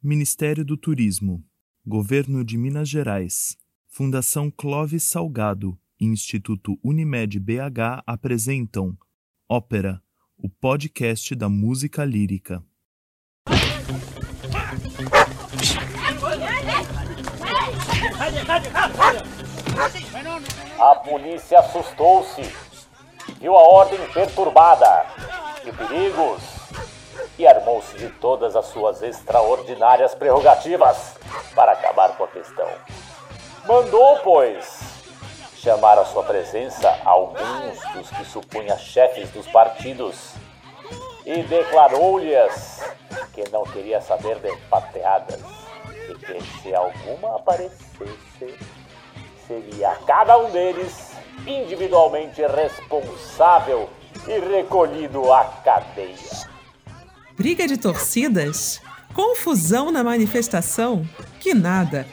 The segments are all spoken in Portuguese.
Ministério do Turismo, Governo de Minas Gerais, Fundação Clóvis Salgado e Instituto Unimed BH apresentam Ópera, o podcast da música lírica. A polícia assustou-se, viu a ordem perturbada e perigos e armou-se de todas as suas extraordinárias prerrogativas para acabar com a questão. Mandou, pois, chamar à sua presença alguns dos que supunha chefes dos partidos e declarou-lhes que não queria saber de pateadas e que se alguma aparecesse, seria cada um deles individualmente responsável e recolhido à cadeia. Briga de torcidas? Confusão na manifestação? Que nada!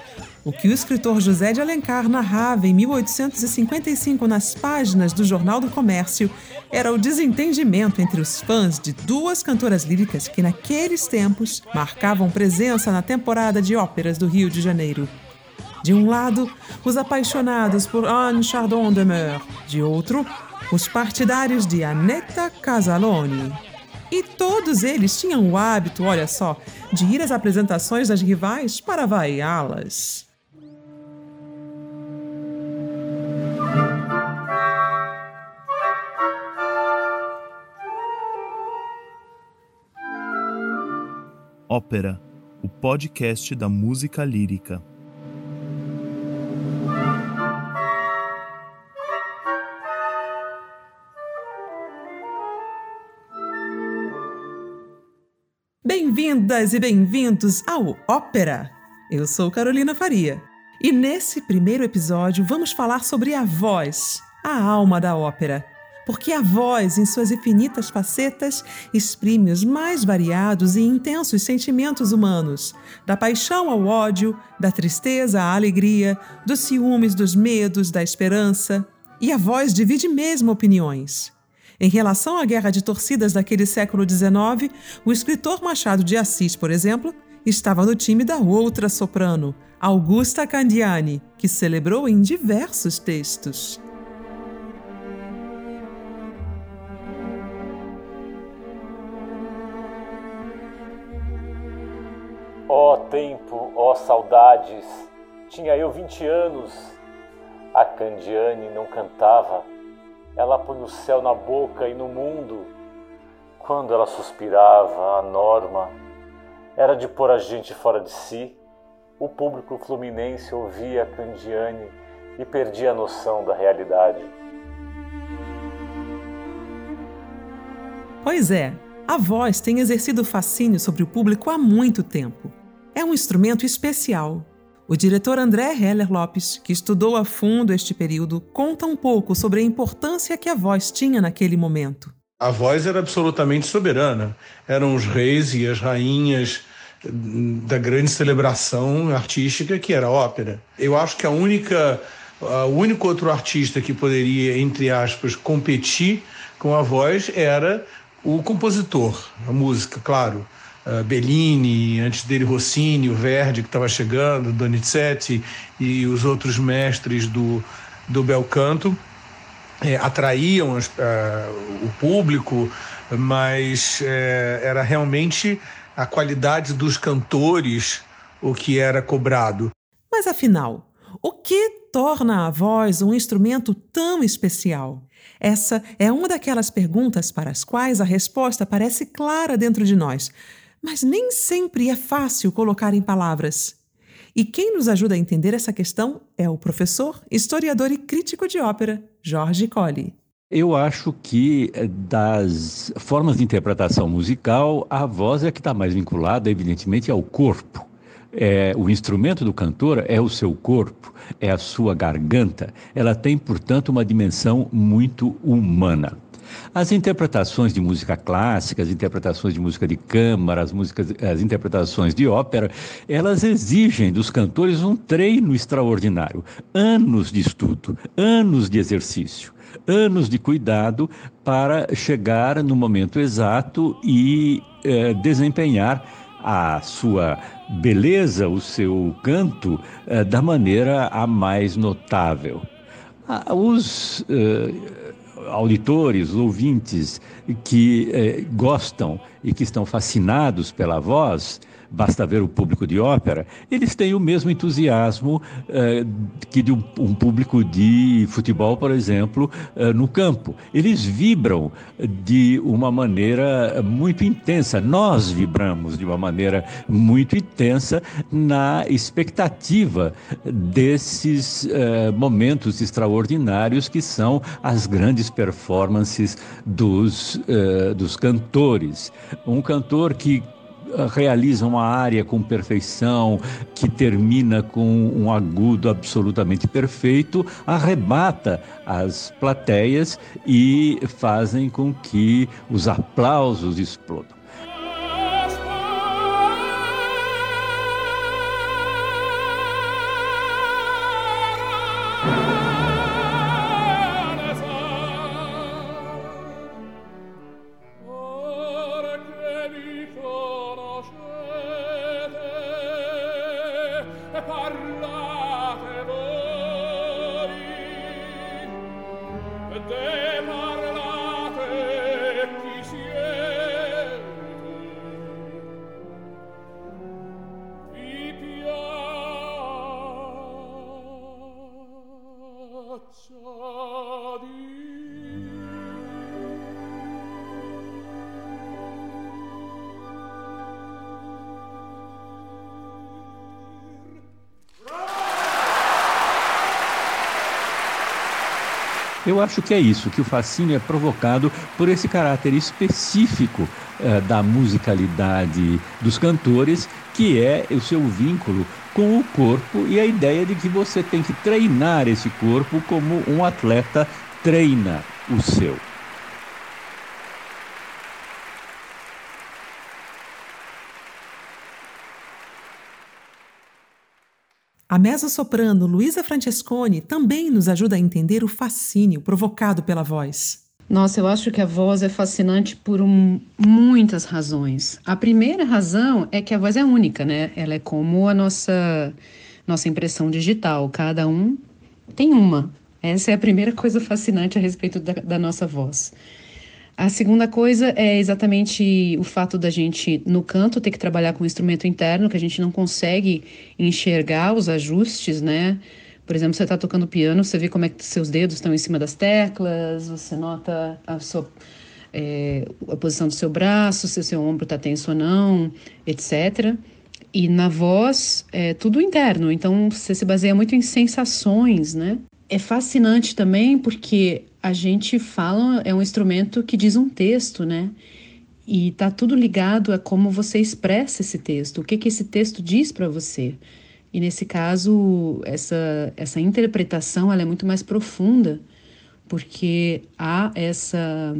O que o escritor José de Alencar narrava em 1855 nas páginas do Jornal do Comércio era o desentendimento entre os fãs de duas cantoras líricas que, naqueles tempos, marcavam presença na temporada de óperas do Rio de Janeiro. De um lado, os apaixonados por Anne Chardon de Meur, de outro, os partidários de Annetta Casaloni. E todos eles tinham o hábito, olha só, de ir às apresentações das rivais para vaiá-las. Ópera, o podcast da música lírica. Bem-vindas e bem-vindos ao Ópera! Eu sou Carolina Faria e nesse primeiro episódio vamos falar sobre a voz, a alma da ópera porque a voz, em suas infinitas facetas, exprime os mais variados e intensos sentimentos humanos, da paixão ao ódio, da tristeza à alegria, dos ciúmes, dos medos, da esperança. E a voz divide mesmo opiniões. Em relação à guerra de torcidas daquele século XIX, o escritor Machado de Assis, por exemplo, estava no time da outra soprano, Augusta Candiani, que celebrou em diversos textos. Ó oh, tempo, ó oh, saudades, tinha eu vinte anos. A Candiane não cantava, ela põe o céu na boca e no mundo. Quando ela suspirava, a norma era de pôr a gente fora de si. O público fluminense ouvia a Candiane e perdia a noção da realidade. Pois é, a voz tem exercido fascínio sobre o público há muito tempo. É um instrumento especial. O diretor André Heller Lopes, que estudou a fundo este período, conta um pouco sobre a importância que a voz tinha naquele momento. A voz era absolutamente soberana. Eram os reis e as rainhas da grande celebração artística que era a ópera. Eu acho que a única, o único outro artista que poderia, entre aspas, competir com a voz era o compositor, a música, claro. Uh, Bellini, antes dele Rossini, o Verdi que estava chegando, Donizetti e os outros mestres do, do bel canto é, atraíam as, uh, o público, mas é, era realmente a qualidade dos cantores o que era cobrado. Mas afinal, o que torna a voz um instrumento tão especial? Essa é uma daquelas perguntas para as quais a resposta parece clara dentro de nós, mas nem sempre é fácil colocar em palavras. E quem nos ajuda a entender essa questão é o professor, historiador e crítico de ópera, Jorge Colli. Eu acho que eh, das formas de interpretação musical, a voz é que está mais vinculada, evidentemente, ao corpo. É, o instrumento do cantor é o seu corpo, é a sua garganta. Ela tem, portanto, uma dimensão muito humana. As interpretações de música clássica, as interpretações de música de câmara, as, músicas, as interpretações de ópera, elas exigem dos cantores um treino extraordinário, anos de estudo, anos de exercício, anos de cuidado para chegar no momento exato e eh, desempenhar a sua beleza o seu canto uh, da maneira a mais notável. Ah, os uh, auditores, ouvintes que uh, gostam e que estão fascinados pela voz, basta ver o público de ópera, eles têm o mesmo entusiasmo uh, que de um, um, público de futebol, por exemplo, uh, no campo. Eles vibram de uma maneira muito intensa. Nós vibramos de uma maneira muito intensa na expectativa desses uh, momentos extraordinários que são as grandes performances dos, dos cantores. Um cantor que realiza uma área com perfeição, que termina com um agudo absolutamente perfeito, arrebata as plateias e fazem com que os aplausos explodam. conoscete e parla Eu acho que é isso, que o fascínio é provocado por esse caráter específico uh, da musicalidade dos cantores, que é o seu vínculo com o corpo e a ideia de que você tem que treinar esse corpo como um atleta treina o seu. A mezzo-soprano Luísa Francesconi também nos ajuda a entender o fascínio provocado pela voz. Nossa, eu acho que a voz é fascinante por um, muitas razões. A primeira razão é que a voz é única, né? Ela é como a nossa nossa impressão digital. Cada um tem uma. Essa é a primeira coisa fascinante a respeito da, da nossa voz. A segunda coisa é exatamente o fato da gente, no canto, ter que trabalhar com o instrumento interno, que a gente não consegue enxergar os ajustes, né? Por exemplo, você está tocando piano, você vê como é que seus dedos estão em cima das teclas, você nota a sua é, a posição do seu braço, se o seu ombro está tenso ou não, etc. E na voz é tudo interno, então você se baseia muito em sensações, né? É fascinante também porque a gente fala, é um instrumento que diz um texto, né? E tá tudo ligado a como você expressa esse texto, o que que esse texto diz para você. E nesse caso, essa essa interpretação ela é muito mais profunda, porque há essa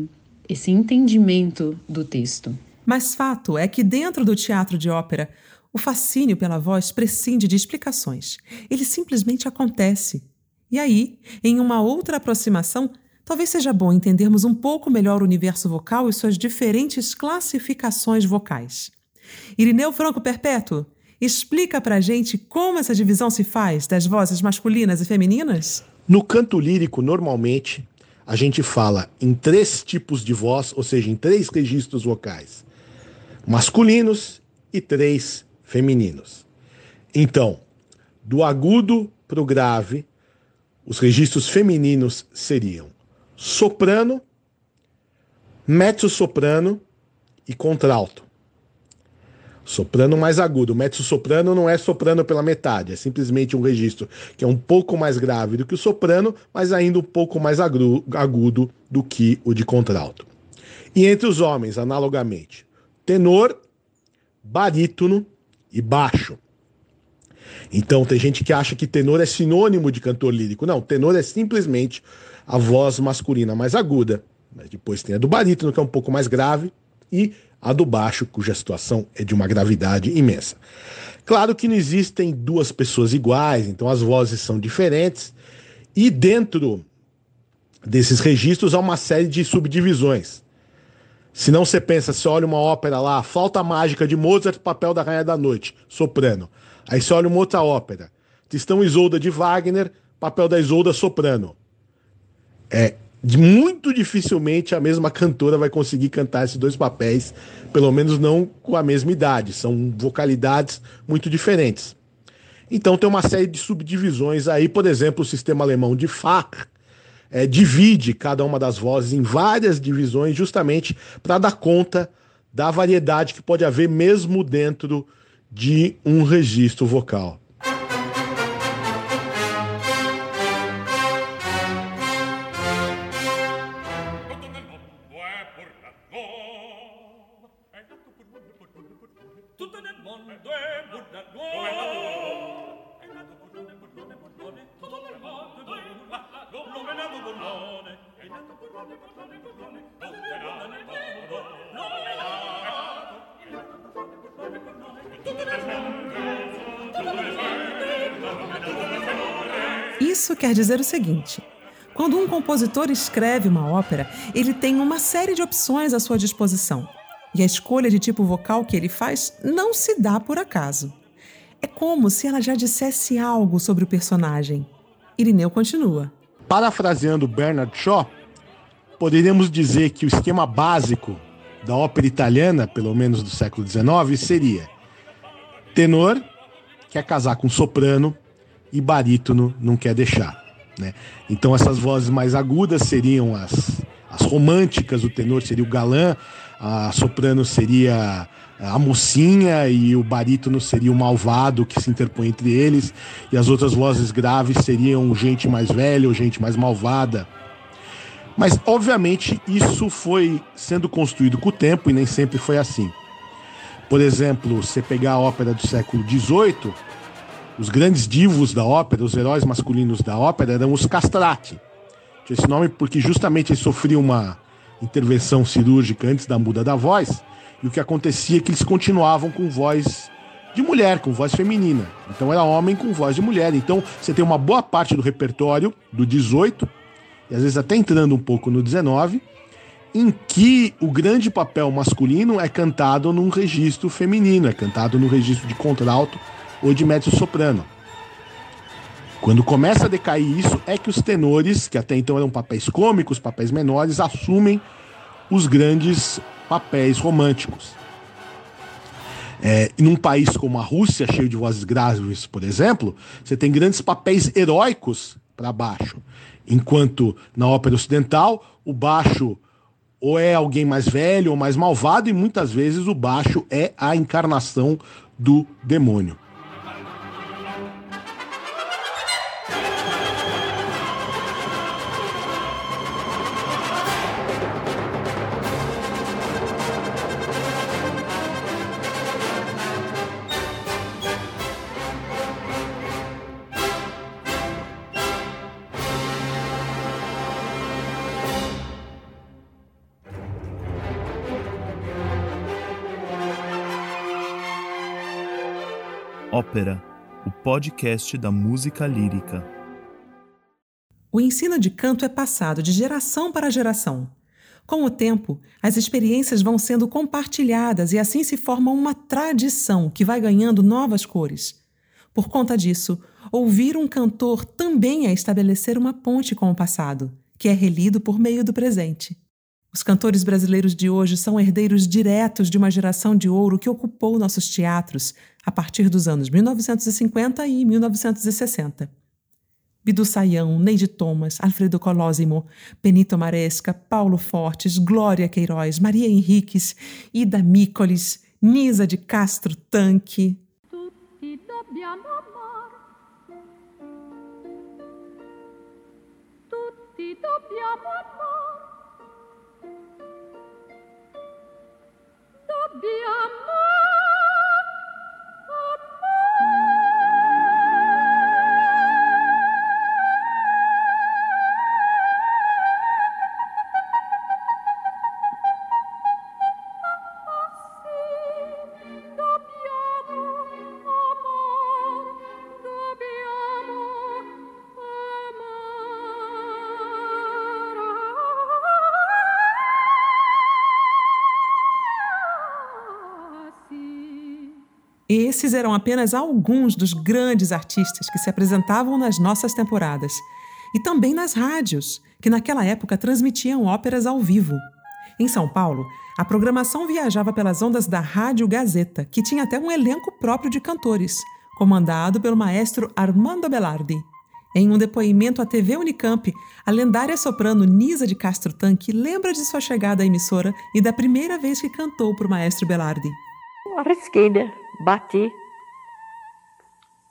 esse entendimento do texto. Mas fato é que dentro do teatro de ópera, o fascínio pela voz prescinde de explicações. Ele simplesmente acontece. E aí, em uma outra aproximação, talvez seja bom entendermos um pouco melhor o universo vocal e suas diferentes classificações vocais. Irineu Franco Perpétuo, explica pra gente como essa divisão se faz das vozes masculinas e femininas? No canto lírico, normalmente, a gente fala em três tipos de voz, ou seja, em três registros vocais: masculinos e três femininos. Então, do agudo para o grave, os registros femininos seriam soprano, mezzo-soprano e contralto. Soprano mais agudo. Mezzo-soprano não é soprano pela metade, é simplesmente um registro que é um pouco mais grave do que o soprano, mas ainda um pouco mais agudo do que o de contralto. E entre os homens, analogamente, tenor, barítono e baixo. Então tem gente que acha que tenor é sinônimo de cantor lírico. Não, tenor é simplesmente a voz masculina mais aguda. Mas depois tem a do barítono, que é um pouco mais grave, e a do baixo, cuja situação é de uma gravidade imensa. Claro que não existem duas pessoas iguais, então as vozes são diferentes, e dentro desses registros há uma série de subdivisões. Se não você pensa, você olha uma ópera lá, Falta Mágica de Mozart, papel da Rainha da Noite, soprano. Aí você olha uma outra ópera, Tristão Isolda de Wagner, papel da Isolda, soprano. É, muito dificilmente a mesma cantora vai conseguir cantar esses dois papéis, pelo menos não com a mesma idade, são vocalidades muito diferentes. Então tem uma série de subdivisões aí, por exemplo, o sistema alemão de Fach é, divide cada uma das vozes em várias divisões, justamente para dar conta da variedade que pode haver mesmo dentro de um registro vocal. Isso quer dizer o seguinte: quando um compositor escreve uma ópera, ele tem uma série de opções à sua disposição. E a escolha de tipo vocal que ele faz não se dá por acaso. É como se ela já dissesse algo sobre o personagem. Irineu continua. Parafraseando Bernard Shaw, poderíamos dizer que o esquema básico da ópera italiana, pelo menos do século XIX, seria tenor quer casar com soprano e barítono não quer deixar. Né? Então essas vozes mais agudas seriam as, as românticas, o tenor seria o galã, a soprano seria a mocinha e o barítono seria o malvado que se interpõe entre eles, e as outras vozes graves seriam gente mais velha ou gente mais malvada. Mas, obviamente, isso foi sendo construído com o tempo e nem sempre foi assim. Por exemplo, você pegar a ópera do século XVIII, os grandes divos da ópera, os heróis masculinos da ópera eram os castrati. Tinha esse nome porque justamente eles sofriam uma intervenção cirúrgica antes da muda da voz, e o que acontecia é que eles continuavam com voz de mulher, com voz feminina. Então era homem com voz de mulher. Então você tem uma boa parte do repertório do 18 e às vezes até entrando um pouco no 19, em que o grande papel masculino é cantado num registro feminino, é cantado no registro de contralto ou de mezzo-soprano. Quando começa a decair isso, é que os tenores, que até então eram papéis cômicos, papéis menores, assumem os grandes papéis românticos. É, num país como a Rússia, cheio de vozes graves, por exemplo, você tem grandes papéis heróicos para baixo. Enquanto na ópera ocidental, o baixo ou é alguém mais velho ou mais malvado, e muitas vezes o baixo é a encarnação do demônio. Ópera, o podcast da música lírica. O ensino de canto é passado de geração para geração. Com o tempo, as experiências vão sendo compartilhadas e assim se forma uma tradição que vai ganhando novas cores. Por conta disso, ouvir um cantor também é estabelecer uma ponte com o passado, que é relido por meio do presente. Os cantores brasileiros de hoje são herdeiros diretos de uma geração de ouro que ocupou nossos teatros a partir dos anos 1950 e 1960. Bidu Saião, Neide Thomas, Alfredo Colosimo, Benito Maresca, Paulo Fortes, Glória Queiroz, Maria Henriques, Ida Mícolis, Nisa de Castro Tanque. Tutti. di amore Esses eram apenas alguns dos grandes artistas que se apresentavam nas nossas temporadas. E também nas rádios, que naquela época transmitiam óperas ao vivo. Em São Paulo, a programação viajava pelas ondas da Rádio Gazeta, que tinha até um elenco próprio de cantores, comandado pelo maestro Armando Belardi. Em um depoimento à TV Unicamp, a lendária soprano Nisa de Castro Tanque lembra de sua chegada à emissora e da primeira vez que cantou para o maestro Belardi. Arrisquei, né? Bati.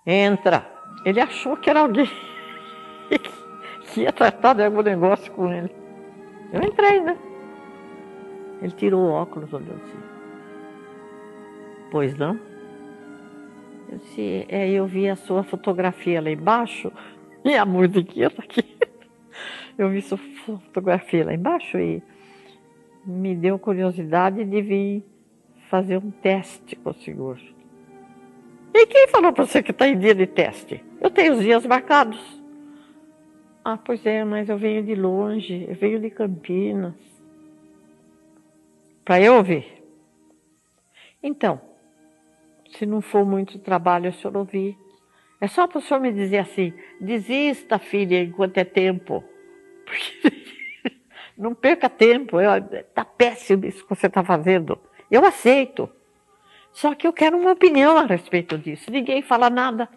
Entra. Ele achou que era alguém que ia tratar de algum negócio com ele. Eu entrei, né? Ele tirou o óculos, olhou assim. Pois não? Eu disse, é, eu vi a sua fotografia lá embaixo e a musiquinha tá aqui. Eu vi sua fotografia lá embaixo e me deu curiosidade de vir fazer um teste com o senhor. E quem falou para você que está em dia de teste? Eu tenho os dias marcados. Ah, pois é, mas eu venho de longe, eu venho de Campinas. Para eu ouvir. Então, se não for muito trabalho, o senhor ouvir. É só para o senhor me dizer assim: desista, filha, enquanto é tempo. Não perca tempo, está péssimo isso que você está fazendo. Eu aceito. Só que eu quero uma opinião a respeito disso. Ninguém fala nada.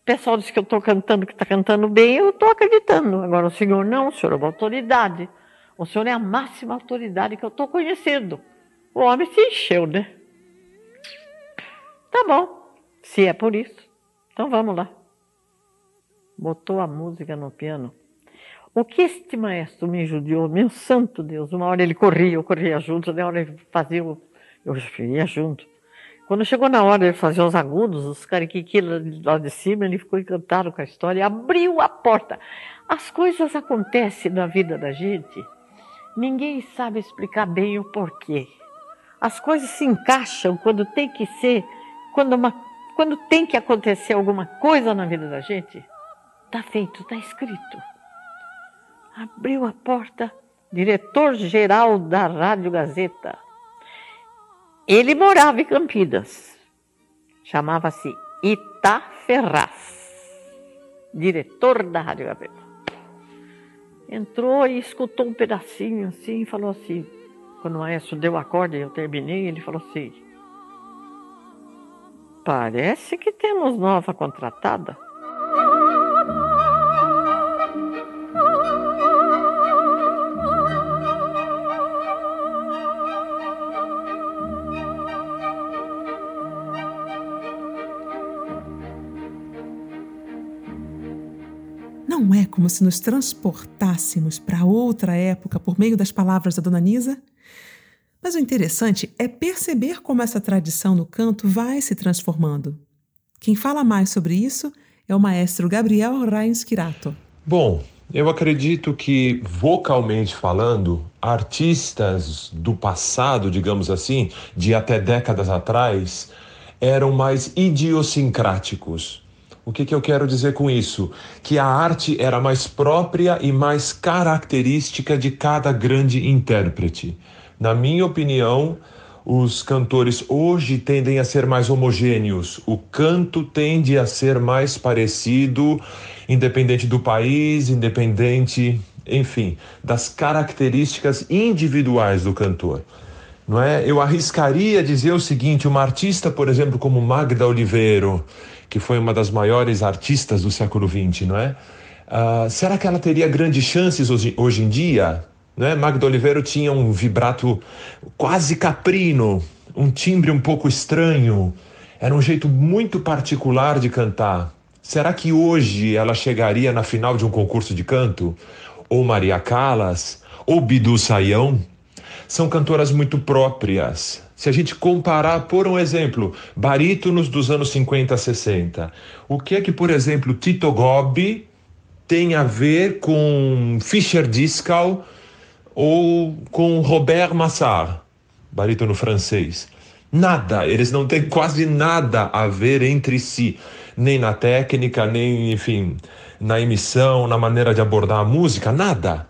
O pessoal diz que eu estou cantando, que está cantando bem, eu estou acreditando. Agora o senhor não, o senhor é uma autoridade. O senhor é a máxima autoridade que eu estou conhecendo. O homem se encheu, né? Tá bom, se é por isso. Então vamos lá. Botou a música no piano. O que este maestro me judiou, meu santo Deus, uma hora ele corria, eu corria junto, uma hora ele fazia, eu ia junto. Quando chegou na hora de fazer os agudos, os cariquiqui lá de cima, ele ficou encantado com a história e abriu a porta. As coisas acontecem na vida da gente, ninguém sabe explicar bem o porquê. As coisas se encaixam quando tem que ser, quando uma quando tem que acontecer alguma coisa na vida da gente, está feito, está escrito. Abriu a porta, diretor-geral da Rádio Gazeta. Ele morava em Campinas. Chamava-se Ita Ferraz, diretor da Rádio Gazeta. Entrou e escutou um pedacinho assim e falou assim, quando o maestro deu a corda e eu terminei, ele falou assim, Parece que temos nova contratada. Como se nos transportássemos para outra época por meio das palavras da Dona Nisa? Mas o interessante é perceber como essa tradição no canto vai se transformando. Quem fala mais sobre isso é o maestro Gabriel Rainskirato. Bom, eu acredito que, vocalmente falando, artistas do passado, digamos assim, de até décadas atrás, eram mais idiosincráticos. O que, que eu quero dizer com isso? Que a arte era mais própria e mais característica de cada grande intérprete. Na minha opinião, os cantores hoje tendem a ser mais homogêneos. O canto tende a ser mais parecido, independente do país, independente, enfim, das características individuais do cantor. Não é? Eu arriscaria dizer o seguinte: uma artista, por exemplo, como Magda Oliveiro, que foi uma das maiores artistas do século XX, não é? Uh, será que ela teria grandes chances hoje, hoje em dia? Né? Magda Oliveira tinha um vibrato quase caprino, um timbre um pouco estranho. Era um jeito muito particular de cantar. Será que hoje ela chegaria na final de um concurso de canto? Ou Maria Callas? Ou Bidu Saião? São cantoras muito próprias. Se a gente comparar, por um exemplo, barítonos dos anos 50 a 60, o que é que, por exemplo, Tito Gobbi tem a ver com Fischer Discal ou com Robert Massard, barítono francês. Nada, eles não têm quase nada a ver entre si, nem na técnica, nem, enfim, na emissão, na maneira de abordar a música, nada.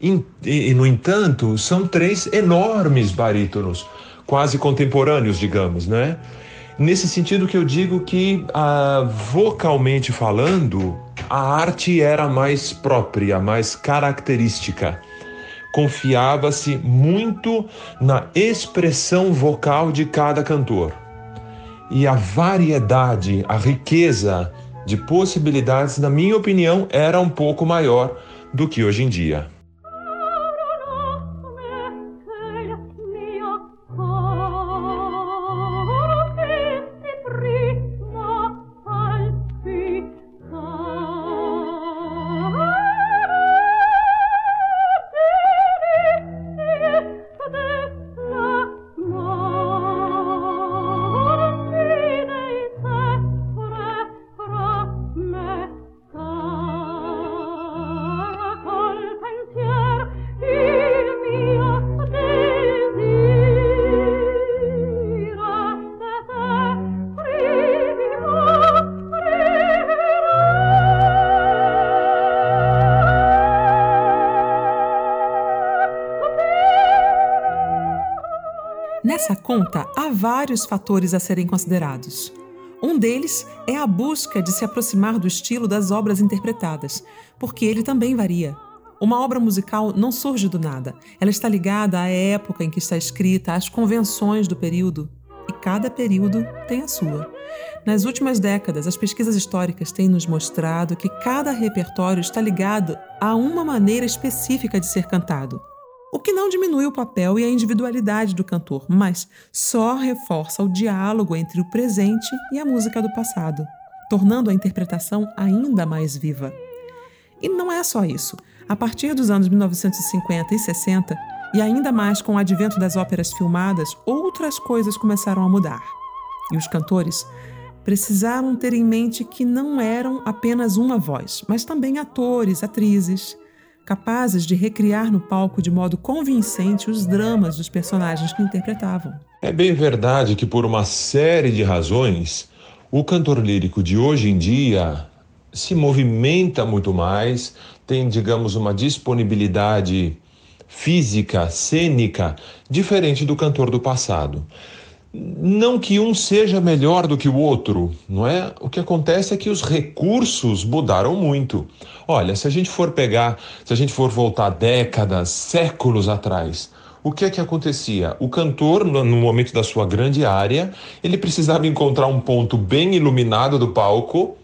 E, e, no entanto, são três enormes barítonos, quase contemporâneos, digamos, né? Nesse sentido que eu digo que, ah, vocalmente falando, a arte era mais própria, mais característica. Confiava-se muito na expressão vocal de cada cantor. E a variedade, a riqueza de possibilidades, na minha opinião, era um pouco maior do que hoje em dia. Vários fatores a serem considerados. Um deles é a busca de se aproximar do estilo das obras interpretadas, porque ele também varia. Uma obra musical não surge do nada, ela está ligada à época em que está escrita, às convenções do período, e cada período tem a sua. Nas últimas décadas, as pesquisas históricas têm nos mostrado que cada repertório está ligado a uma maneira específica de ser cantado que não diminui o papel e a individualidade do cantor, mas só reforça o diálogo entre o presente e a música do passado, tornando a interpretação ainda mais viva. E não é só isso. A partir dos anos 1950 e 60, e ainda mais com o advento das óperas filmadas, outras coisas começaram a mudar. E os cantores precisaram ter em mente que não eram apenas uma voz, mas também atores, atrizes, capazes de recriar no palco de modo convincente os dramas dos personagens que interpretavam. É bem verdade que, por uma série de razões, o cantor lírico de hoje em dia se movimenta muito mais, tem, digamos, uma disponibilidade física, cênica, diferente do cantor do passado. Não que um seja melhor do que o outro, não é? O que acontece é que os recursos mudaram muito. Olha, se a gente for pegar, se a gente for voltar décadas, séculos atrás, o que é que acontecia? O cantor, no momento da sua grande área, ele precisava encontrar um ponto bem iluminado do palco,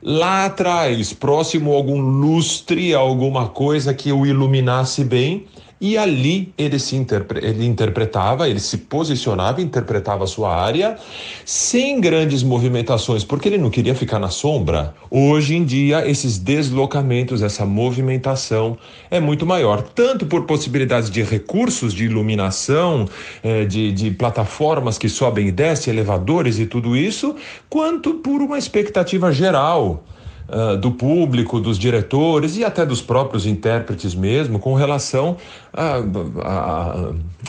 lá atrás, próximo a algum lustre, alguma coisa que o iluminasse bem, e ali ele se interpre ele interpretava, ele se posicionava, interpretava a sua área sem grandes movimentações, porque ele não queria ficar na sombra. Hoje em dia, esses deslocamentos, essa movimentação é muito maior, tanto por possibilidades de recursos de iluminação, eh, de, de plataformas que sobem e descem, elevadores e tudo isso, quanto por uma expectativa geral uh, do público, dos diretores e até dos próprios intérpretes mesmo, com relação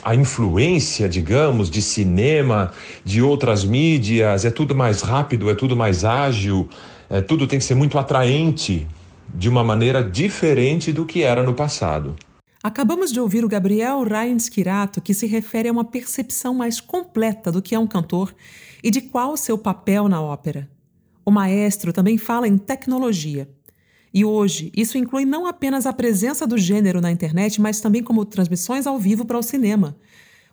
à influência, digamos, de cinema, de outras mídias. É tudo mais rápido, é tudo mais ágil, é, tudo tem que ser muito atraente de uma maneira diferente do que era no passado. Acabamos de ouvir o Gabriel Reins Kirato, que se refere a uma percepção mais completa do que é um cantor e de qual o seu papel na ópera. O maestro também fala em tecnologia. E hoje, isso inclui não apenas a presença do gênero na internet, mas também como transmissões ao vivo para o cinema.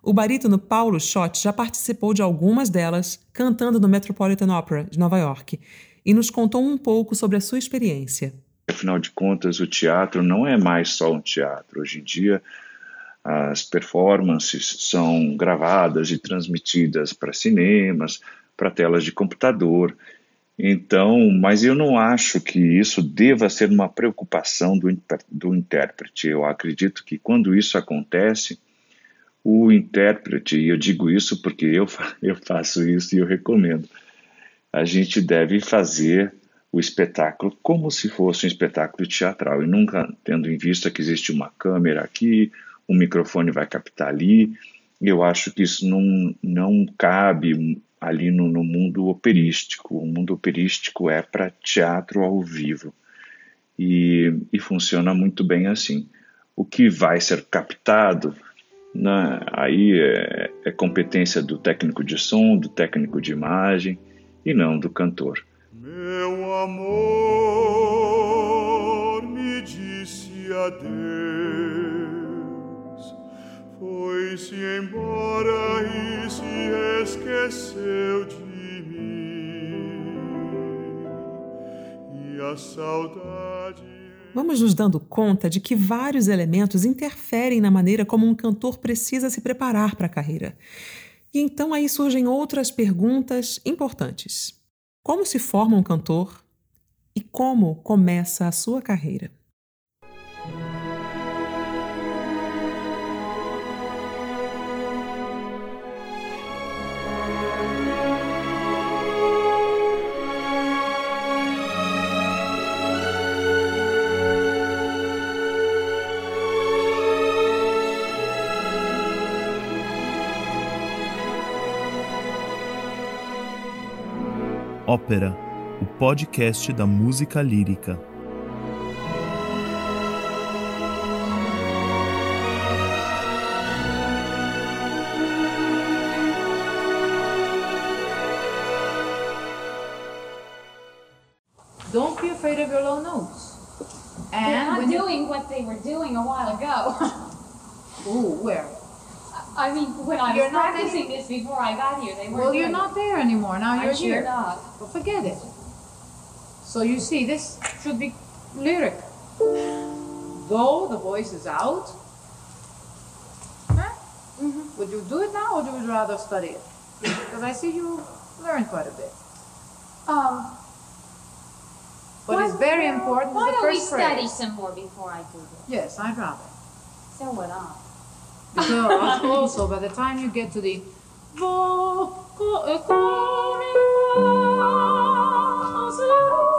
O barítono Paulo Schott já participou de algumas delas, cantando no Metropolitan Opera de Nova York, e nos contou um pouco sobre a sua experiência. Afinal de contas, o teatro não é mais só um teatro. Hoje em dia, as performances são gravadas e transmitidas para cinemas, para telas de computador. Então, mas eu não acho que isso deva ser uma preocupação do, do intérprete. Eu acredito que quando isso acontece, o intérprete, e eu digo isso porque eu, eu faço isso e eu recomendo, a gente deve fazer o espetáculo como se fosse um espetáculo teatral e nunca tendo em vista que existe uma câmera aqui, um microfone vai captar ali. Eu acho que isso não, não cabe ali no, no mundo operístico. O mundo operístico é para teatro ao vivo e, e funciona muito bem assim. O que vai ser captado né? aí é, é competência do técnico de som, do técnico de imagem e não do cantor. Meu amor me disse adeus, foi-se embora e se esqueceu de mim, e a saudade. Vamos nos dando conta de que vários elementos interferem na maneira como um cantor precisa se preparar para a carreira. E então aí surgem outras perguntas importantes. Como se forma um cantor e como começa a sua carreira? Ópera, o podcast da música lírica. when I You're was not practicing this before I got here, they weren't Well, you're doing not there anymore. Now I'm you're sure here. not. Well, forget it. So you see, this should be lyric. Though the voice is out. Huh? Mm-hmm. Would you do it now, or would you rather study it? Because I see you learn quite a bit. Um, it's very important. Why the don't we first study phrase. some more before I do this? Yes, I'd rather. So would I. Because also by the time you get to the that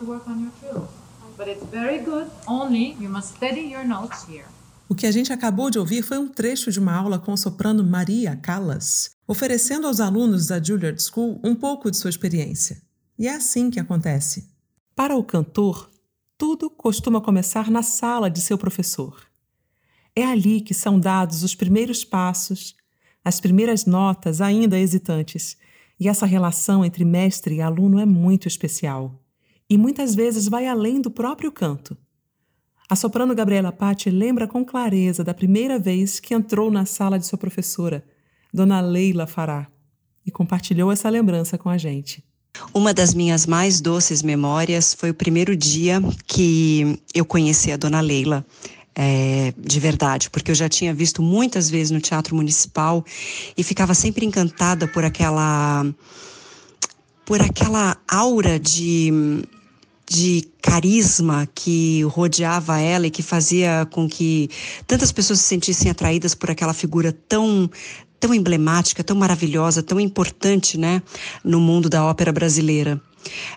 to work on your. But it's very good. Only you must your notes here. O que a gente acabou de ouvir foi um trecho de uma aula com soprano Maria Callas, oferecendo aos alunos da Juilliard School um pouco de sua experiência. E é assim que acontece. Para o cantor, tudo costuma começar na sala de seu professor. É ali que são dados os primeiros passos, as primeiras notas ainda hesitantes, e essa relação entre mestre e aluno é muito especial. E muitas vezes vai além do próprio canto. A soprano Gabriela Patti lembra com clareza da primeira vez que entrou na sala de sua professora, Dona Leila Fará, e compartilhou essa lembrança com a gente. Uma das minhas mais doces memórias foi o primeiro dia que eu conheci a Dona Leila. é, de verdade, porque eu já tinha visto muitas vezes no Teatro Municipal e ficava sempre encantada por aquela por aquela aura de de carisma que rodeava ela e que fazia com que tantas pessoas se sentissem atraídas por aquela figura tão tão emblemática, tão maravilhosa, tão importante, né, no mundo da ópera brasileira.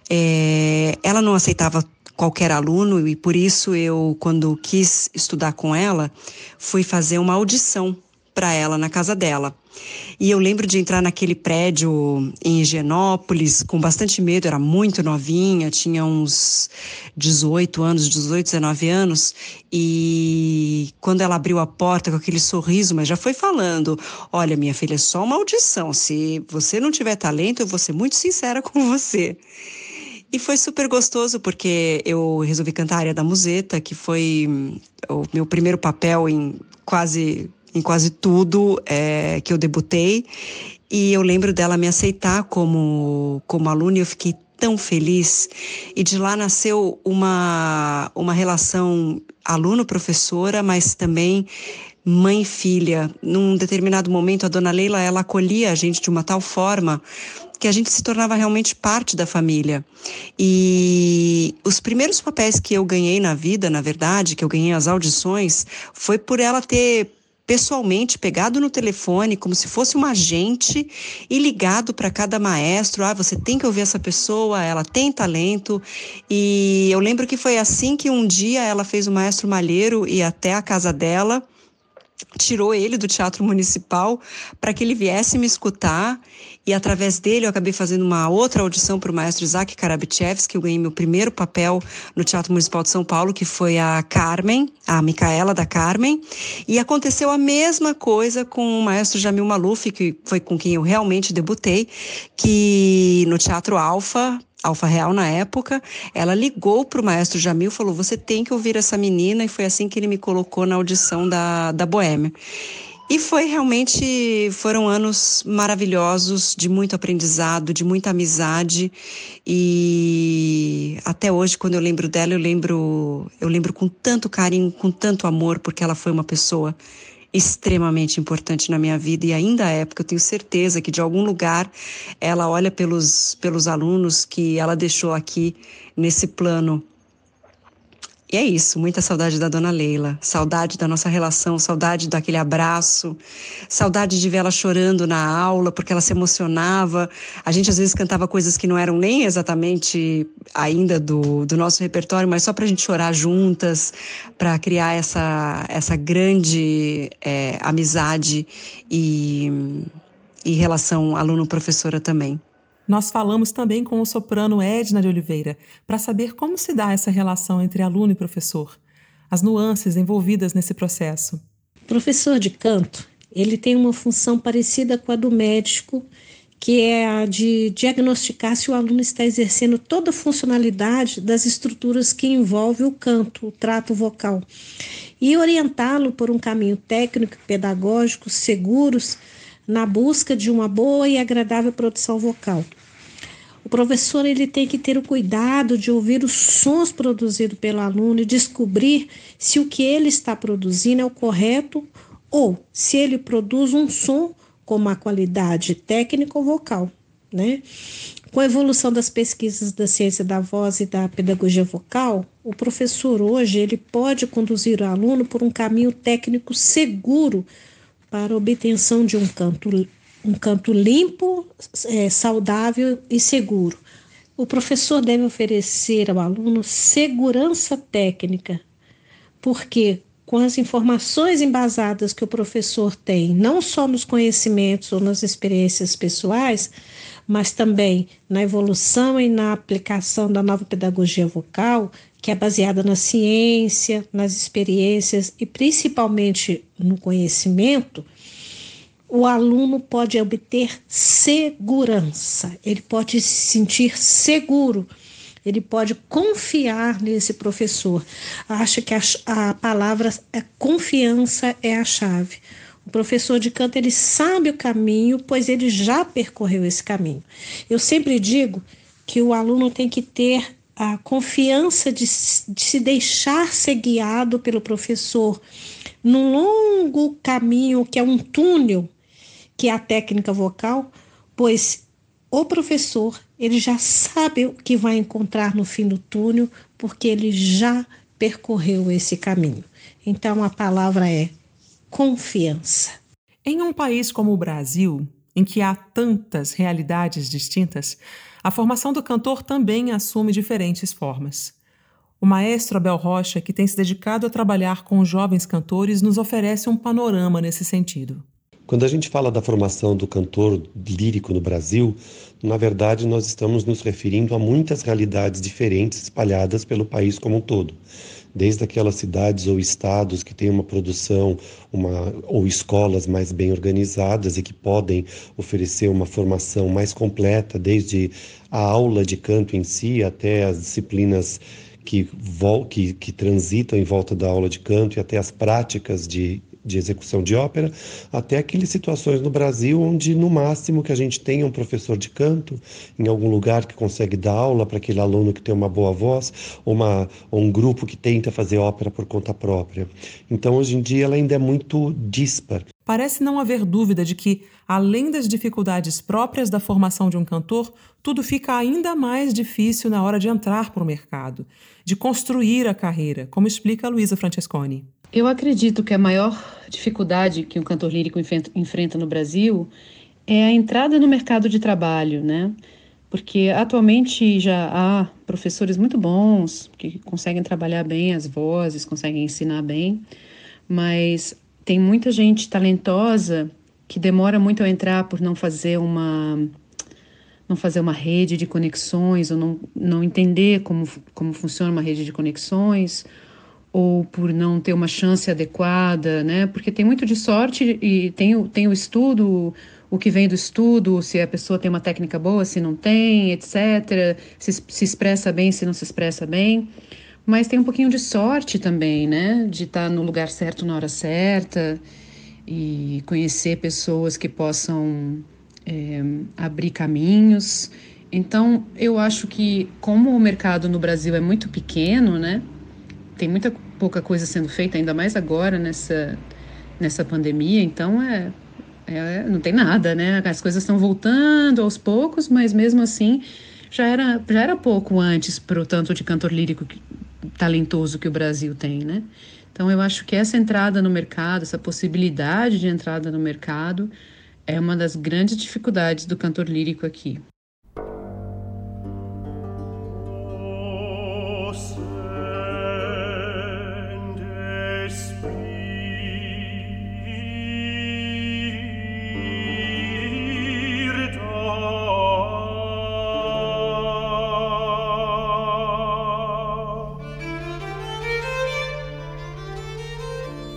É, ela não aceitava qualquer aluno e por isso eu, quando quis estudar com ela, fui fazer uma audição para ela na casa dela. E eu lembro de entrar naquele prédio em Higienópolis com bastante medo, era muito novinha, tinha uns 18 anos, 18, 19 anos, e quando ela abriu a porta com aquele sorriso, mas já foi falando: Olha, minha filha, é só uma audição, se você não tiver talento, eu vou ser muito sincera com você. E foi super gostoso porque eu resolvi cantar a área da museta, que foi o meu primeiro papel em quase em quase tudo é, que eu debutei. E eu lembro dela me aceitar como como aluna e eu fiquei tão feliz. E de lá nasceu uma uma relação aluno-professora, mas também mãe e filha. Num determinado momento, a dona Leila ela acolhia a gente de uma tal forma que a gente se tornava realmente parte da família. E os primeiros papéis que eu ganhei na vida, na verdade, que eu ganhei as audições, foi por ela ter pessoalmente, pegado no telefone, como se fosse um agente, e ligado para cada maestro. Ah, você tem que ouvir essa pessoa, ela tem talento. E eu lembro que foi assim que um dia ela fez o maestro Malheiro ir até a casa dela tirou ele do teatro municipal para que ele viesse me escutar e através dele eu acabei fazendo uma outra audição para o maestro Isaac Karabichevski, eu ganhei meu primeiro papel no Teatro Municipal de São Paulo, que foi a Carmen, a Micaela da Carmen, e aconteceu a mesma coisa com o maestro Jamil Maluf, que foi com quem eu realmente debutei, que no Teatro Alfa, Alfa Real na época, ela ligou para o maestro Jamil e falou: Você tem que ouvir essa menina, e foi assim que ele me colocou na audição da, da Boêmia. E foi realmente, foram anos maravilhosos, de muito aprendizado, de muita amizade. E até hoje, quando eu lembro dela, eu lembro, eu lembro com tanto carinho, com tanto amor, porque ela foi uma pessoa extremamente importante na minha vida e ainda é, porque eu tenho certeza que de algum lugar ela olha pelos, pelos alunos que ela deixou aqui nesse plano e é isso, muita saudade da dona Leila, saudade da nossa relação, saudade daquele abraço, saudade de ver ela chorando na aula, porque ela se emocionava. A gente às vezes cantava coisas que não eram nem exatamente ainda do, do nosso repertório, mas só para a gente chorar juntas, para criar essa, essa grande é, amizade e, e relação aluno-professora também. Nós falamos também com o soprano Edna de Oliveira para saber como se dá essa relação entre aluno e professor, as nuances envolvidas nesse processo. O professor de canto, ele tem uma função parecida com a do médico, que é a de diagnosticar se o aluno está exercendo toda a funcionalidade das estruturas que envolvem o canto, o trato vocal, e orientá-lo por um caminho técnico e pedagógico seguros na busca de uma boa e agradável produção vocal. O professor ele tem que ter o cuidado de ouvir os sons produzidos pelo aluno e descobrir se o que ele está produzindo é o correto ou se ele produz um som com uma qualidade técnica ou vocal, né? Com a evolução das pesquisas da ciência da voz e da pedagogia vocal, o professor hoje ele pode conduzir o aluno por um caminho técnico seguro para obtenção de um canto, um canto limpo, é, saudável e seguro. O professor deve oferecer ao aluno segurança técnica, porque com as informações embasadas que o professor tem, não só nos conhecimentos ou nas experiências pessoais, mas também na evolução e na aplicação da nova pedagogia vocal, que é baseada na ciência, nas experiências e principalmente no conhecimento, o aluno pode obter segurança, ele pode se sentir seguro, ele pode confiar nesse professor. Acho que a, a palavra é confiança é a chave. O professor de canto ele sabe o caminho, pois ele já percorreu esse caminho. Eu sempre digo que o aluno tem que ter a confiança de, de se deixar ser guiado pelo professor num longo caminho que é um túnel, que é a técnica vocal, pois o professor ele já sabe o que vai encontrar no fim do túnel, porque ele já percorreu esse caminho. Então a palavra é confiança. Em um país como o Brasil, em que há tantas realidades distintas, a formação do cantor também assume diferentes formas. O maestro Abel Rocha, que tem se dedicado a trabalhar com jovens cantores, nos oferece um panorama nesse sentido. Quando a gente fala da formação do cantor lírico no Brasil, na verdade nós estamos nos referindo a muitas realidades diferentes espalhadas pelo país como um todo. Desde aquelas cidades ou estados que têm uma produção uma, ou escolas mais bem organizadas e que podem oferecer uma formação mais completa, desde a aula de canto em si até as disciplinas que, que, que transitam em volta da aula de canto e até as práticas de de execução de ópera, até aquelas situações no Brasil onde, no máximo, que a gente tenha um professor de canto em algum lugar que consegue dar aula para aquele aluno que tem uma boa voz, ou, uma, ou um grupo que tenta fazer ópera por conta própria. Então, hoje em dia, ela ainda é muito dispar. Parece não haver dúvida de que, além das dificuldades próprias da formação de um cantor, tudo fica ainda mais difícil na hora de entrar para o mercado, de construir a carreira, como explica Luísa Francesconi. Eu acredito que a maior dificuldade que um cantor lírico enfrenta no Brasil é a entrada no mercado de trabalho, né? Porque atualmente já há professores muito bons que conseguem trabalhar bem as vozes, conseguem ensinar bem, mas tem muita gente talentosa que demora muito a entrar por não fazer uma não fazer uma rede de conexões ou não, não entender como, como funciona uma rede de conexões ou por não ter uma chance adequada, né? Porque tem muito de sorte e tem, tem o estudo, o que vem do estudo, se a pessoa tem uma técnica boa, se não tem, etc. Se, se expressa bem, se não se expressa bem. Mas tem um pouquinho de sorte também, né? De estar no lugar certo na hora certa e conhecer pessoas que possam é, abrir caminhos. Então, eu acho que, como o mercado no Brasil é muito pequeno, né? Tem muita pouca coisa sendo feita, ainda mais agora nessa, nessa pandemia, então é, é não tem nada, né? As coisas estão voltando aos poucos, mas mesmo assim já era, já era pouco antes para o tanto de cantor lírico que, talentoso que o Brasil tem, né? Então eu acho que essa entrada no mercado, essa possibilidade de entrada no mercado, é uma das grandes dificuldades do cantor lírico aqui.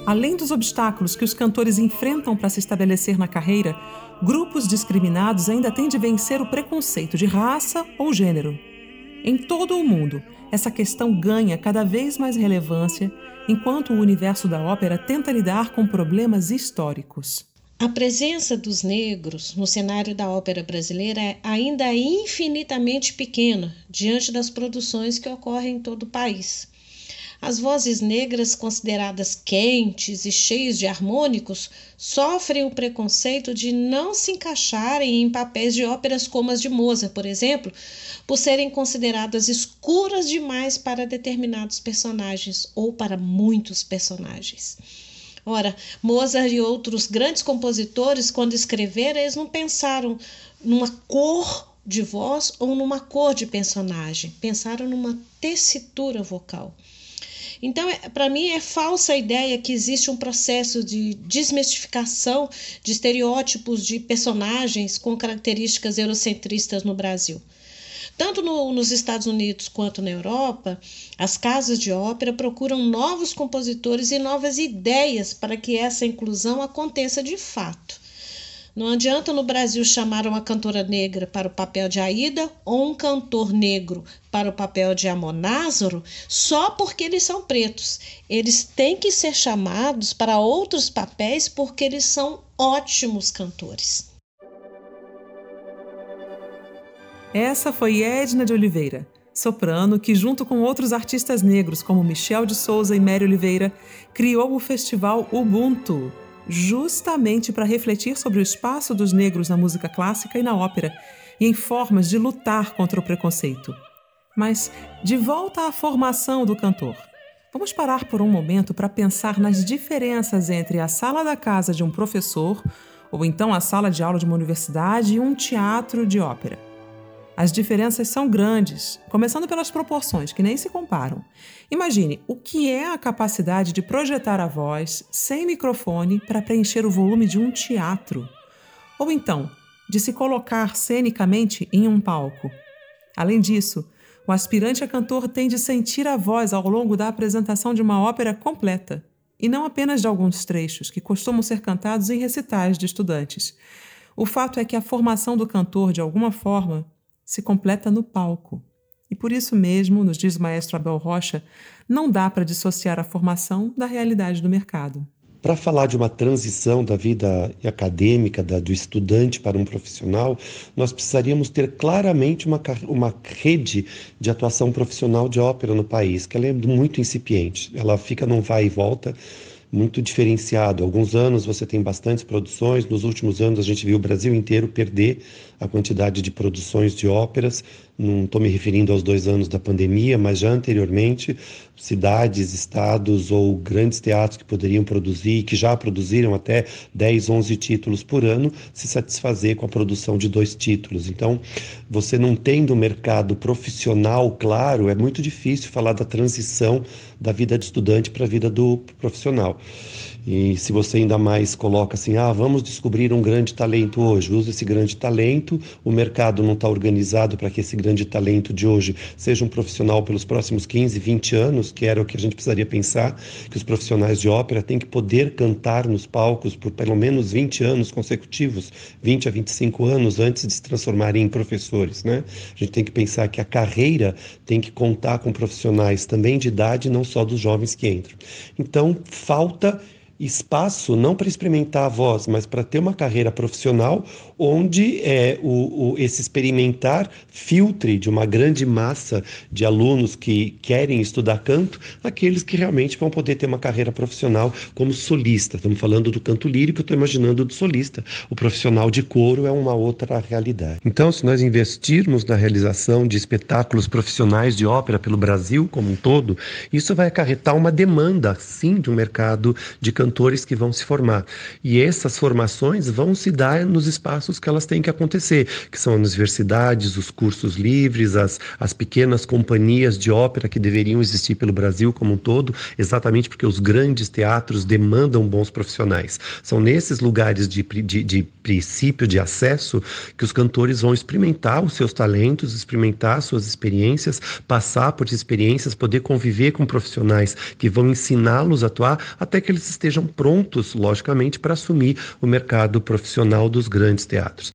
Além dos obstáculos que os cantores enfrentam para se estabelecer na carreira, grupos discriminados ainda têm de vencer o preconceito de raça ou gênero. Em todo o mundo, essa questão ganha cada vez mais relevância enquanto o universo da ópera tenta lidar com problemas históricos. A presença dos negros no cenário da ópera brasileira é ainda infinitamente pequena diante das produções que ocorrem em todo o país. As vozes negras, consideradas quentes e cheias de harmônicos, sofrem o preconceito de não se encaixarem em papéis de óperas como as de Mozart, por exemplo, por serem consideradas escuras demais para determinados personagens ou para muitos personagens. Ora, Mozart e outros grandes compositores, quando escreveram, eles não pensaram numa cor de voz ou numa cor de personagem, pensaram numa tessitura vocal. Então, é, para mim, é falsa a ideia que existe um processo de desmistificação de estereótipos de personagens com características eurocentristas no Brasil. Tanto no, nos Estados Unidos quanto na Europa, as casas de ópera procuram novos compositores e novas ideias para que essa inclusão aconteça de fato. Não adianta no Brasil chamar uma cantora negra para o papel de Aida ou um cantor negro para o papel de Amonázaro só porque eles são pretos. Eles têm que ser chamados para outros papéis porque eles são ótimos cantores. Essa foi Edna de Oliveira, soprano que, junto com outros artistas negros como Michel de Souza e Mary Oliveira, criou o festival Ubuntu, justamente para refletir sobre o espaço dos negros na música clássica e na ópera, e em formas de lutar contra o preconceito. Mas, de volta à formação do cantor. Vamos parar por um momento para pensar nas diferenças entre a sala da casa de um professor, ou então a sala de aula de uma universidade e um teatro de ópera. As diferenças são grandes, começando pelas proporções, que nem se comparam. Imagine o que é a capacidade de projetar a voz sem microfone para preencher o volume de um teatro. Ou então, de se colocar cenicamente em um palco. Além disso, o aspirante a cantor tem de sentir a voz ao longo da apresentação de uma ópera completa, e não apenas de alguns trechos que costumam ser cantados em recitais de estudantes. O fato é que a formação do cantor, de alguma forma, se completa no palco. E por isso mesmo, nos diz o maestro Abel Rocha, não dá para dissociar a formação da realidade do mercado. Para falar de uma transição da vida acadêmica, da, do estudante para um profissional, nós precisaríamos ter claramente uma, uma rede de atuação profissional de ópera no país, que ela é muito incipiente. Ela fica num vai e volta muito diferenciado. Alguns anos você tem bastantes produções, nos últimos anos a gente viu o Brasil inteiro perder a quantidade de produções de óperas. Não estou me referindo aos dois anos da pandemia, mas já anteriormente, cidades, estados ou grandes teatros que poderiam produzir, que já produziram até 10, 11 títulos por ano, se satisfazer com a produção de dois títulos. Então, você não tendo um mercado profissional claro, é muito difícil falar da transição da vida de estudante para a vida do profissional. E se você ainda mais coloca assim, ah, vamos descobrir um grande talento hoje, usa esse grande talento, o mercado não está organizado para que esse grande talento de hoje seja um profissional pelos próximos 15, 20 anos, que era o que a gente precisaria pensar, que os profissionais de ópera têm que poder cantar nos palcos por pelo menos 20 anos consecutivos, 20 a 25 anos antes de se transformarem em professores, né? A gente tem que pensar que a carreira tem que contar com profissionais também de idade, não só dos jovens que entram. Então, falta espaço não para experimentar a voz, mas para ter uma carreira profissional onde é, o, o, esse experimentar filtre de uma grande massa de alunos que querem estudar canto, aqueles que realmente vão poder ter uma carreira profissional como solista. Estamos falando do canto lírico, estou imaginando do solista. O profissional de coro é uma outra realidade. Então, se nós investirmos na realização de espetáculos profissionais de ópera pelo Brasil como um todo, isso vai acarretar uma demanda, sim, de um mercado de cantores que vão se formar. E essas formações vão se dar nos espaços que elas têm que acontecer, que são as universidades, os cursos livres, as, as pequenas companhias de ópera que deveriam existir pelo Brasil como um todo, exatamente porque os grandes teatros demandam bons profissionais. São nesses lugares de, de, de princípio de acesso que os cantores vão experimentar os seus talentos, experimentar suas experiências, passar por experiências, poder conviver com profissionais que vão ensiná-los a atuar até que eles estejam prontos, logicamente, para assumir o mercado profissional dos grandes teatros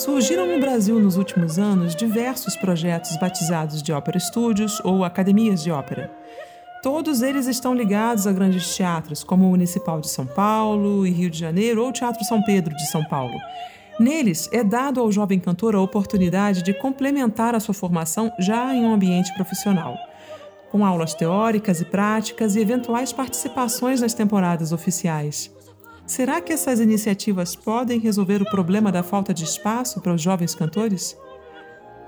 Surgiram no Brasil nos últimos anos diversos projetos batizados de ópera estúdios ou academias de ópera. Todos eles estão ligados a grandes teatros, como o Municipal de São Paulo e Rio de Janeiro ou o Teatro São Pedro de São Paulo. Neles, é dado ao jovem cantor a oportunidade de complementar a sua formação já em um ambiente profissional, com aulas teóricas e práticas e eventuais participações nas temporadas oficiais. Será que essas iniciativas podem resolver o problema da falta de espaço para os jovens cantores?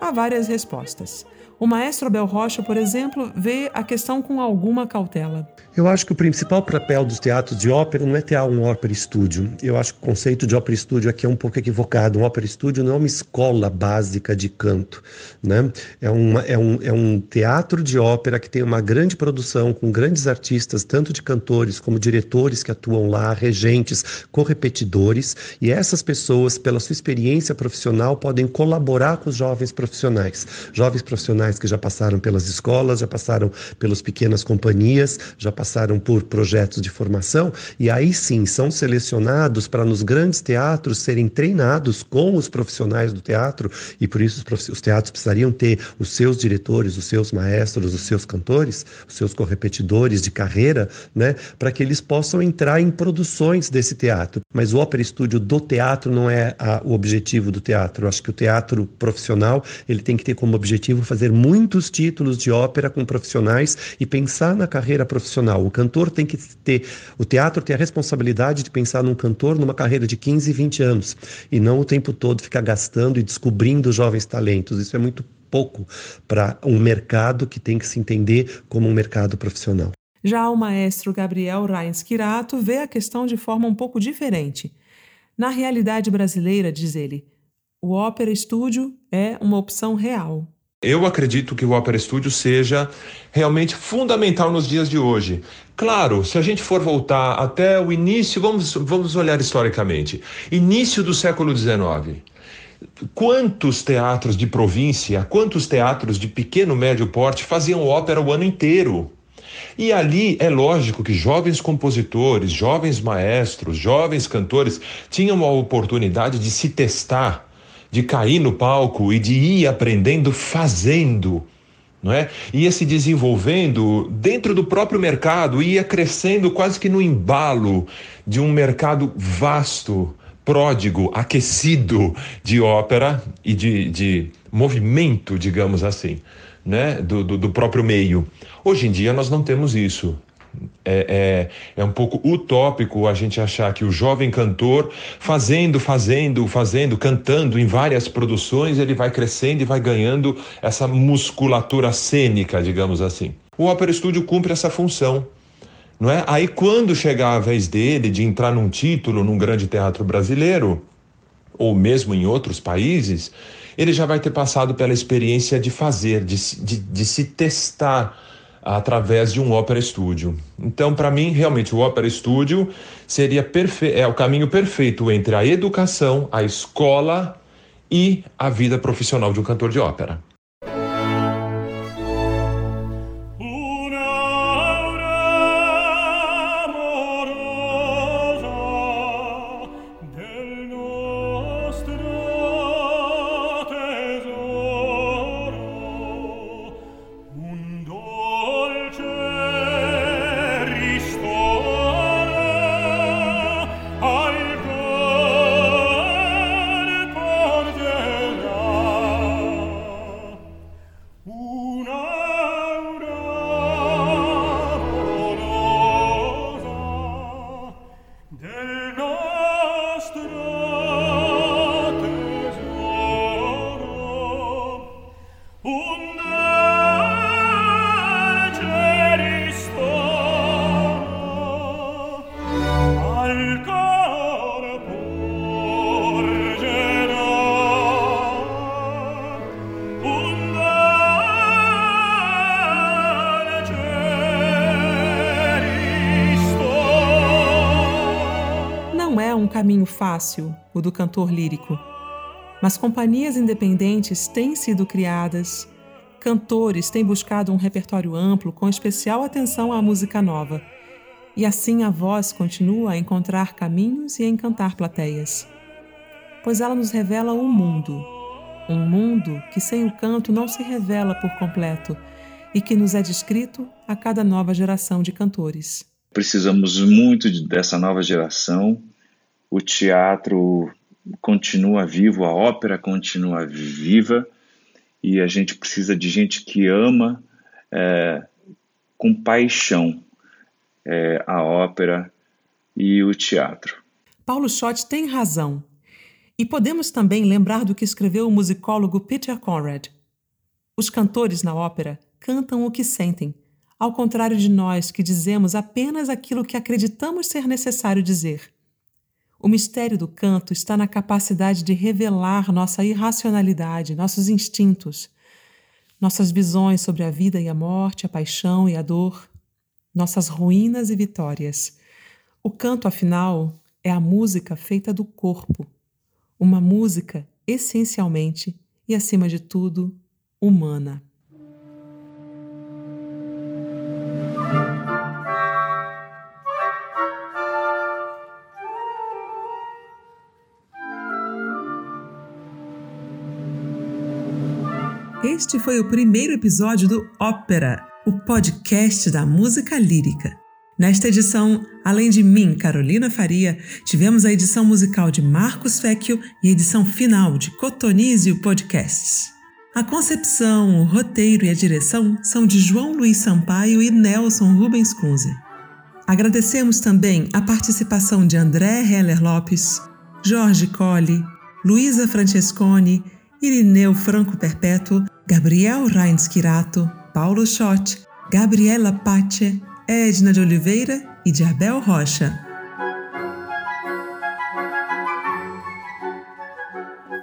Há várias respostas. O maestro Abel Rocha, por exemplo, vê a questão com alguma cautela. Eu acho que o principal papel dos teatros de ópera não é ter um ópera estúdio. Eu acho que o conceito de ópera estúdio aqui é um pouco equivocado. Um ópera estúdio não é uma escola básica de canto, né? É, uma, é, um, é um teatro de ópera que tem uma grande produção com grandes artistas, tanto de cantores como diretores que atuam lá, regentes, correpetidores, e essas pessoas, pela sua experiência profissional, podem colaborar com os jovens profissionais. Jovens profissionais profissionais que já passaram pelas escolas, já passaram pelas pequenas companhias, já passaram por projetos de formação e aí sim são selecionados para nos grandes teatros serem treinados com os profissionais do teatro e por isso os, os teatros precisariam ter os seus diretores, os seus maestros, os seus cantores, os seus correpetidores de carreira, né, para que eles possam entrar em produções desse teatro. Mas o ópera estúdio do teatro não é a, o objetivo do teatro. Eu acho que o teatro profissional ele tem que ter como objetivo fazer muitos títulos de ópera com profissionais e pensar na carreira profissional. O cantor tem que ter, o teatro tem a responsabilidade de pensar num cantor numa carreira de 15, 20 anos e não o tempo todo ficar gastando e descobrindo jovens talentos. Isso é muito pouco para um mercado que tem que se entender como um mercado profissional. Já o maestro Gabriel Reins Kirato vê a questão de forma um pouco diferente. Na realidade brasileira, diz ele, o Ópera Estúdio é uma opção real. Eu acredito que o Opera Studio seja realmente fundamental nos dias de hoje. Claro, se a gente for voltar até o início, vamos, vamos olhar historicamente. Início do século XIX. Quantos teatros de província, quantos teatros de pequeno médio porte faziam ópera o ano inteiro? E ali é lógico que jovens compositores, jovens maestros, jovens cantores tinham a oportunidade de se testar de cair no palco e de ir aprendendo fazendo. não é? Ia se desenvolvendo dentro do próprio mercado, ia crescendo quase que no embalo de um mercado vasto, pródigo, aquecido de ópera e de, de movimento, digamos assim, né? do, do, do próprio meio. Hoje em dia nós não temos isso. É, é, é, um pouco utópico a gente achar que o jovem cantor, fazendo, fazendo, fazendo, cantando em várias produções, ele vai crescendo e vai ganhando essa musculatura cênica, digamos assim. O Opera Studio cumpre essa função. Não é? Aí, quando chegar a vez dele de entrar num título num grande teatro brasileiro, ou mesmo em outros países, ele já vai ter passado pela experiência de fazer, de, de, de se testar através de um Opera Studio. Então, para mim, realmente, o Opera Studio seria é o caminho perfeito entre a educação, a escola e a vida profissional de um cantor de ópera. Caminho fácil, o do cantor lírico. Mas companhias independentes têm sido criadas, cantores têm buscado um repertório amplo com especial atenção à música nova. E assim a voz continua a encontrar caminhos e a encantar plateias. Pois ela nos revela um mundo, um mundo que sem o canto não se revela por completo e que nos é descrito a cada nova geração de cantores. Precisamos muito dessa nova geração o teatro continua vivo, a ópera continua viva e a gente precisa de gente que ama é, com paixão é, a ópera e o teatro. Paulo Schott tem razão. E podemos também lembrar do que escreveu o musicólogo Peter Conrad. Os cantores na ópera cantam o que sentem, ao contrário de nós que dizemos apenas aquilo que acreditamos ser necessário dizer. O mistério do canto está na capacidade de revelar nossa irracionalidade, nossos instintos, nossas visões sobre a vida e a morte, a paixão e a dor, nossas ruínas e vitórias. O canto, afinal, é a música feita do corpo, uma música essencialmente e, acima de tudo, humana. Este foi o primeiro episódio do Ópera, o podcast da música lírica. Nesta edição, além de mim, Carolina Faria, tivemos a edição musical de Marcos Fecchio e a edição final de Cotonizio Podcasts. A concepção, o roteiro e a direção são de João Luiz Sampaio e Nelson Rubens Kunze. Agradecemos também a participação de André Heller Lopes, Jorge Colli, Luísa Francesconi, Irineu Franco Perpétuo Gabriel Reins Quirato, Paulo Schott, Gabriela Pache, Edna de Oliveira e de Abel Rocha.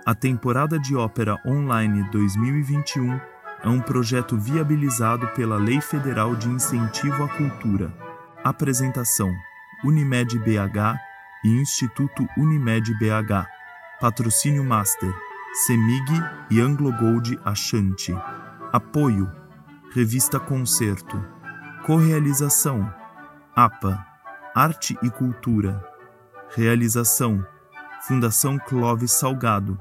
A temporada de ópera online 2021 é um projeto viabilizado pela Lei Federal de Incentivo à Cultura. Apresentação: Unimed BH e Instituto Unimed BH. Patrocínio Master Semig e Anglo Gold Ashanti. Apoio: Revista Concerto. Correalização: APA, Arte e Cultura. Realização: Fundação Clóvis Salgado.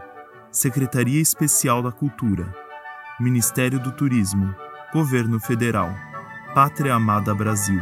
Secretaria Especial da Cultura. Ministério do Turismo. Governo Federal. Pátria Amada Brasil.